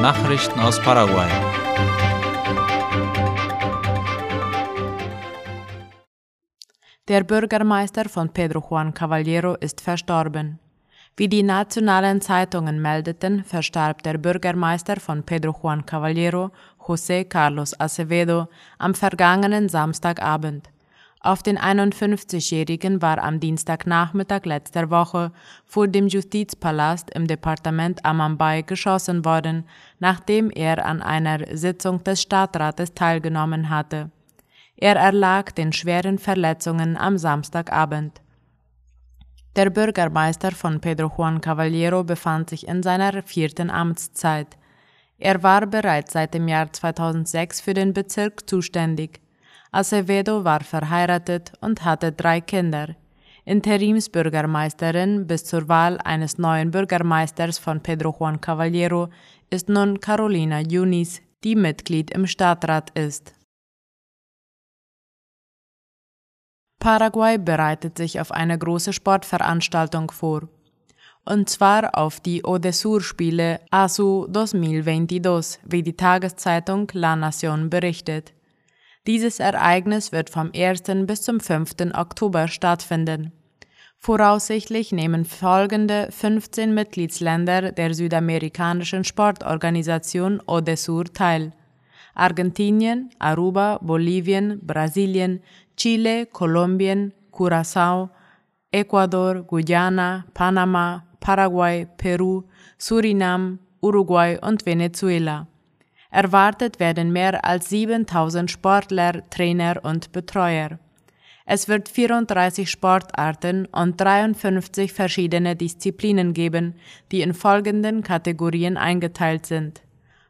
Nachrichten aus Paraguay. Der Bürgermeister von Pedro Juan Caballero ist verstorben. Wie die nationalen Zeitungen meldeten, verstarb der Bürgermeister von Pedro Juan Caballero, José Carlos Acevedo, am vergangenen Samstagabend. Auf den 51-Jährigen war am Dienstagnachmittag letzter Woche vor dem Justizpalast im Departement Amambay geschossen worden, nachdem er an einer Sitzung des Stadtrates teilgenommen hatte. Er erlag den schweren Verletzungen am Samstagabend. Der Bürgermeister von Pedro Juan Caballero befand sich in seiner vierten Amtszeit. Er war bereits seit dem Jahr 2006 für den Bezirk zuständig. Acevedo war verheiratet und hatte drei Kinder. Interimsbürgermeisterin bis zur Wahl eines neuen Bürgermeisters von Pedro Juan Caballero ist nun Carolina Yunis, die Mitglied im Stadtrat ist. Paraguay bereitet sich auf eine große Sportveranstaltung vor. Und zwar auf die Odesur-Spiele ASU 2022, wie die Tageszeitung La Nación berichtet. Dieses Ereignis wird vom 1. bis zum 5. Oktober stattfinden. Voraussichtlich nehmen folgende 15 Mitgliedsländer der südamerikanischen Sportorganisation ODESUR teil. Argentinien, Aruba, Bolivien, Brasilien, Chile, Kolumbien, Curazao, Ecuador, Guyana, Panama, Paraguay, Peru, Surinam, Uruguay und Venezuela. Erwartet werden mehr als 7000 Sportler, Trainer und Betreuer. Es wird 34 Sportarten und 53 verschiedene Disziplinen geben, die in folgenden Kategorien eingeteilt sind.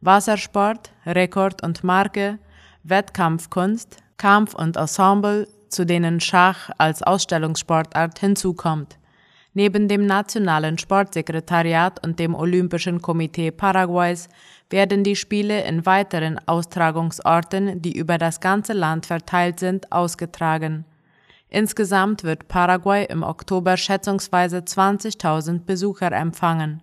Wassersport, Rekord und Marke, Wettkampfkunst, Kampf und Ensemble, zu denen Schach als Ausstellungssportart hinzukommt. Neben dem Nationalen Sportsekretariat und dem Olympischen Komitee Paraguays werden die Spiele in weiteren Austragungsorten, die über das ganze Land verteilt sind, ausgetragen. Insgesamt wird Paraguay im Oktober schätzungsweise 20.000 Besucher empfangen.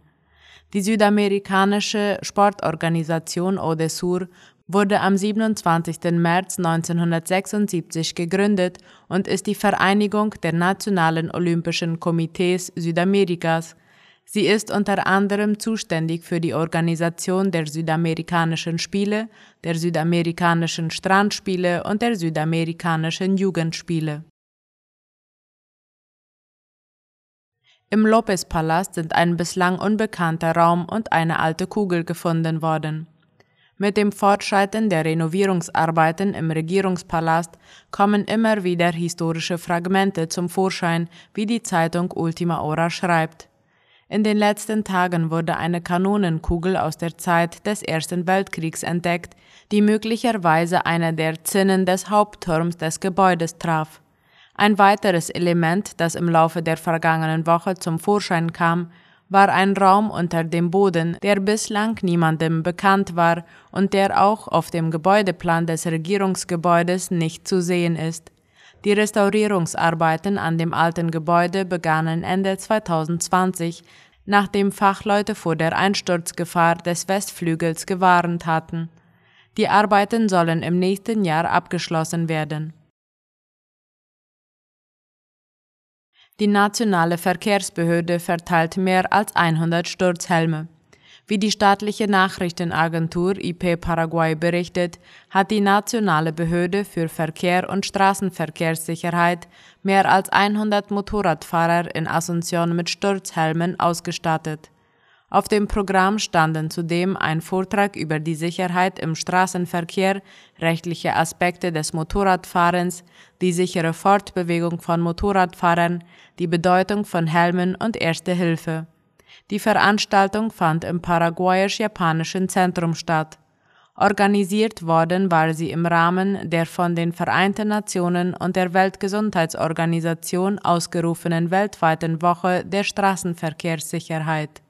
Die südamerikanische Sportorganisation Odesur wurde am 27. März 1976 gegründet und ist die Vereinigung der nationalen Olympischen Komitees Südamerikas. Sie ist unter anderem zuständig für die Organisation der Südamerikanischen Spiele, der Südamerikanischen Strandspiele und der Südamerikanischen Jugendspiele. Im Lopez-Palast sind ein bislang unbekannter Raum und eine alte Kugel gefunden worden. Mit dem Fortschreiten der Renovierungsarbeiten im Regierungspalast kommen immer wieder historische Fragmente zum Vorschein, wie die Zeitung Ultima Hora schreibt. In den letzten Tagen wurde eine Kanonenkugel aus der Zeit des Ersten Weltkriegs entdeckt, die möglicherweise eine der Zinnen des Hauptturms des Gebäudes traf. Ein weiteres Element, das im Laufe der vergangenen Woche zum Vorschein kam, war ein Raum unter dem Boden, der bislang niemandem bekannt war und der auch auf dem Gebäudeplan des Regierungsgebäudes nicht zu sehen ist. Die Restaurierungsarbeiten an dem alten Gebäude begannen Ende 2020, nachdem Fachleute vor der Einsturzgefahr des Westflügels gewarnt hatten. Die Arbeiten sollen im nächsten Jahr abgeschlossen werden. Die nationale Verkehrsbehörde verteilt mehr als 100 Sturzhelme. Wie die staatliche Nachrichtenagentur IP Paraguay berichtet, hat die nationale Behörde für Verkehr und Straßenverkehrssicherheit mehr als 100 Motorradfahrer in Asunción mit Sturzhelmen ausgestattet. Auf dem Programm standen zudem ein Vortrag über die Sicherheit im Straßenverkehr, rechtliche Aspekte des Motorradfahrens, die sichere Fortbewegung von Motorradfahrern, die Bedeutung von Helmen und Erste Hilfe. Die Veranstaltung fand im paraguayisch-japanischen Zentrum statt. Organisiert worden war sie im Rahmen der von den Vereinten Nationen und der Weltgesundheitsorganisation ausgerufenen weltweiten Woche der Straßenverkehrssicherheit.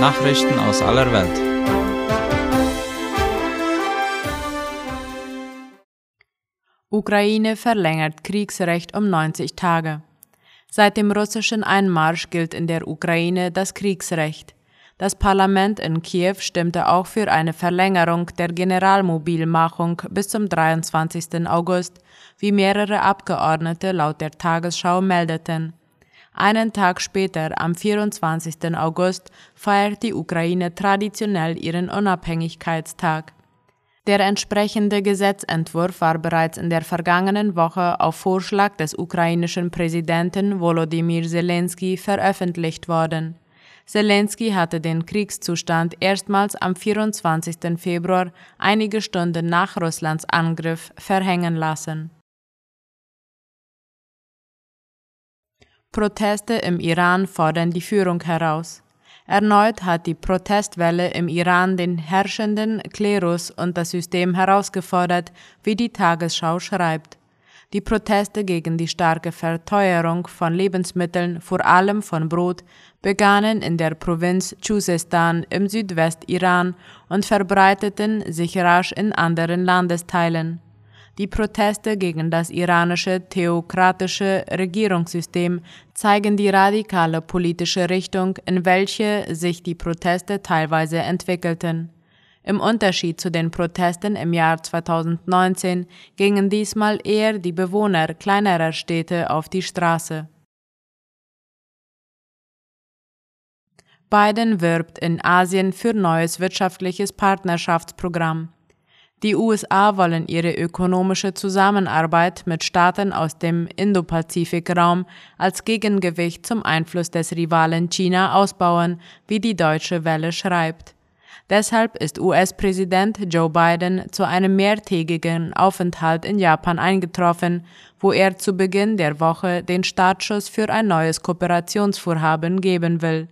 Nachrichten aus aller Welt. Ukraine verlängert Kriegsrecht um 90 Tage. Seit dem russischen Einmarsch gilt in der Ukraine das Kriegsrecht. Das Parlament in Kiew stimmte auch für eine Verlängerung der Generalmobilmachung bis zum 23. August, wie mehrere Abgeordnete laut der Tagesschau meldeten. Einen Tag später, am 24. August, feiert die Ukraine traditionell ihren Unabhängigkeitstag. Der entsprechende Gesetzentwurf war bereits in der vergangenen Woche auf Vorschlag des ukrainischen Präsidenten Volodymyr Zelensky veröffentlicht worden. Zelensky hatte den Kriegszustand erstmals am 24. Februar, einige Stunden nach Russlands Angriff, verhängen lassen. Proteste im Iran fordern die Führung heraus. Erneut hat die Protestwelle im Iran den herrschenden Klerus und das System herausgefordert, wie die Tagesschau schreibt. Die Proteste gegen die starke Verteuerung von Lebensmitteln, vor allem von Brot, begannen in der Provinz Chuzestan im Südwest-Iran und verbreiteten sich rasch in anderen Landesteilen. Die Proteste gegen das iranische theokratische Regierungssystem zeigen die radikale politische Richtung, in welche sich die Proteste teilweise entwickelten. Im Unterschied zu den Protesten im Jahr 2019 gingen diesmal eher die Bewohner kleinerer Städte auf die Straße. Biden wirbt in Asien für neues wirtschaftliches Partnerschaftsprogramm. Die USA wollen ihre ökonomische Zusammenarbeit mit Staaten aus dem Indo-Pazifik-Raum als Gegengewicht zum Einfluss des Rivalen China ausbauen, wie die Deutsche Welle schreibt. Deshalb ist US-Präsident Joe Biden zu einem mehrtägigen Aufenthalt in Japan eingetroffen, wo er zu Beginn der Woche den Startschuss für ein neues Kooperationsvorhaben geben will.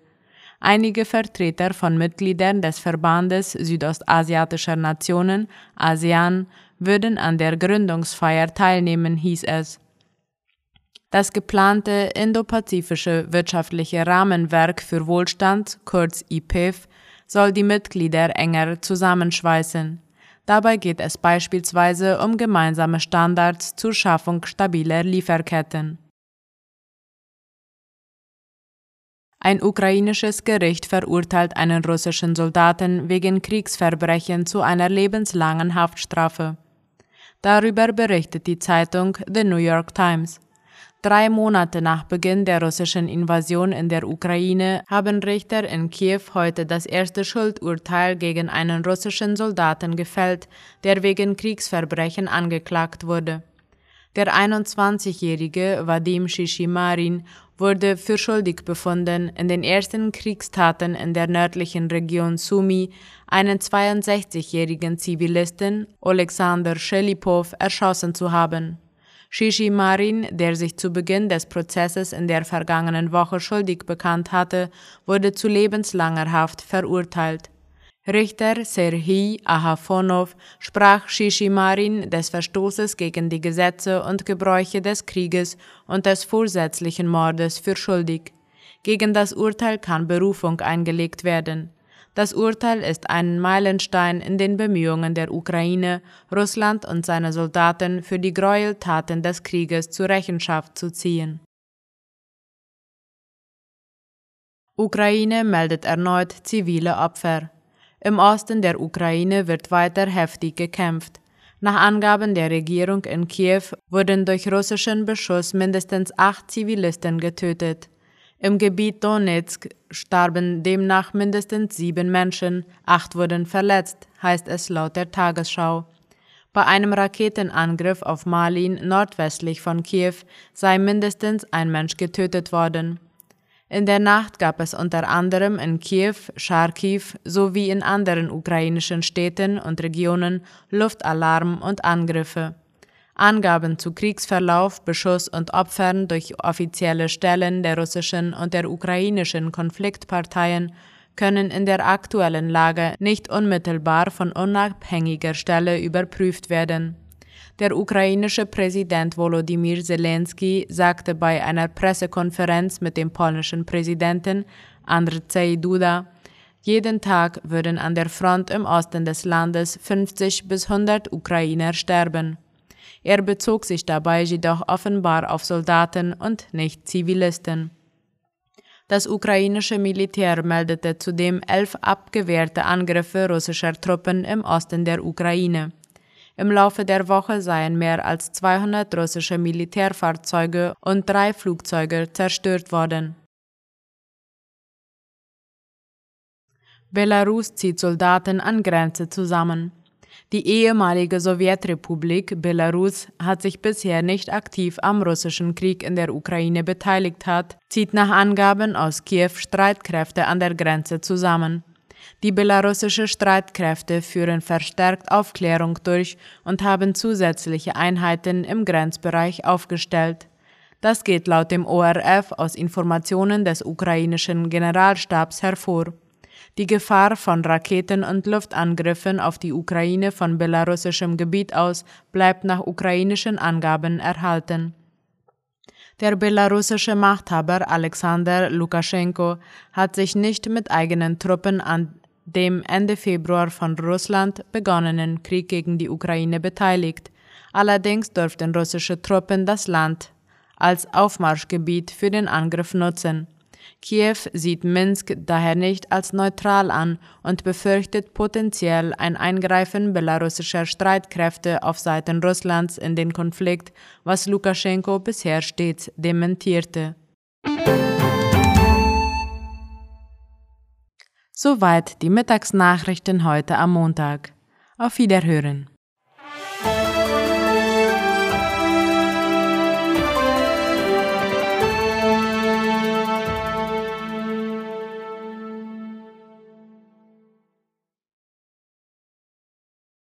Einige Vertreter von Mitgliedern des Verbandes südostasiatischer Nationen, ASEAN, würden an der Gründungsfeier teilnehmen, hieß es. Das geplante Indopazifische wirtschaftliche Rahmenwerk für Wohlstand, kurz IPEF, soll die Mitglieder enger zusammenschweißen. Dabei geht es beispielsweise um gemeinsame Standards zur Schaffung stabiler Lieferketten. Ein ukrainisches Gericht verurteilt einen russischen Soldaten wegen Kriegsverbrechen zu einer lebenslangen Haftstrafe. Darüber berichtet die Zeitung The New York Times. Drei Monate nach Beginn der russischen Invasion in der Ukraine haben Richter in Kiew heute das erste Schuldurteil gegen einen russischen Soldaten gefällt, der wegen Kriegsverbrechen angeklagt wurde. Der 21-jährige Vadim Shishimarin wurde für schuldig befunden, in den ersten Kriegstaten in der nördlichen Region Sumy einen 62-jährigen Zivilisten, Alexander Shelipov, erschossen zu haben. Shishimarin, der sich zu Beginn des Prozesses in der vergangenen Woche schuldig bekannt hatte, wurde zu lebenslanger Haft verurteilt. Richter Serhii Ahafonov sprach Shishimarin des Verstoßes gegen die Gesetze und Gebräuche des Krieges und des vorsätzlichen Mordes für schuldig. Gegen das Urteil kann Berufung eingelegt werden. Das Urteil ist ein Meilenstein in den Bemühungen der Ukraine, Russland und seine Soldaten für die Gräueltaten des Krieges zur Rechenschaft zu ziehen. Ukraine meldet erneut zivile Opfer. Im Osten der Ukraine wird weiter heftig gekämpft. Nach Angaben der Regierung in Kiew wurden durch russischen Beschuss mindestens acht Zivilisten getötet. Im Gebiet Donetsk starben demnach mindestens sieben Menschen, acht wurden verletzt, heißt es laut der Tagesschau. Bei einem Raketenangriff auf Malin nordwestlich von Kiew sei mindestens ein Mensch getötet worden. In der Nacht gab es unter anderem in Kiew, Charkiw sowie in anderen ukrainischen Städten und Regionen Luftalarm und Angriffe. Angaben zu Kriegsverlauf, Beschuss und Opfern durch offizielle Stellen der russischen und der ukrainischen Konfliktparteien können in der aktuellen Lage nicht unmittelbar von unabhängiger Stelle überprüft werden. Der ukrainische Präsident Volodymyr Zelensky sagte bei einer Pressekonferenz mit dem polnischen Präsidenten Andrzej Duda, jeden Tag würden an der Front im Osten des Landes 50 bis 100 Ukrainer sterben. Er bezog sich dabei jedoch offenbar auf Soldaten und nicht Zivilisten. Das ukrainische Militär meldete zudem elf abgewehrte Angriffe russischer Truppen im Osten der Ukraine. Im Laufe der Woche seien mehr als 200 russische Militärfahrzeuge und drei Flugzeuge zerstört worden. Belarus zieht Soldaten an Grenze zusammen. Die ehemalige Sowjetrepublik Belarus hat sich bisher nicht aktiv am russischen Krieg in der Ukraine beteiligt hat, zieht nach Angaben aus Kiew Streitkräfte an der Grenze zusammen. Die belarussische Streitkräfte führen verstärkt Aufklärung durch und haben zusätzliche Einheiten im Grenzbereich aufgestellt. Das geht laut dem ORF aus Informationen des ukrainischen Generalstabs hervor. Die Gefahr von Raketen- und Luftangriffen auf die Ukraine von belarussischem Gebiet aus bleibt nach ukrainischen Angaben erhalten. Der belarussische Machthaber Alexander Lukaschenko hat sich nicht mit eigenen Truppen an dem Ende Februar von Russland begonnenen Krieg gegen die Ukraine beteiligt. Allerdings dürften russische Truppen das Land als Aufmarschgebiet für den Angriff nutzen. Kiew sieht Minsk daher nicht als neutral an und befürchtet potenziell ein Eingreifen belarussischer Streitkräfte auf Seiten Russlands in den Konflikt, was Lukaschenko bisher stets dementierte. Soweit die Mittagsnachrichten heute am Montag. Auf Wiederhören.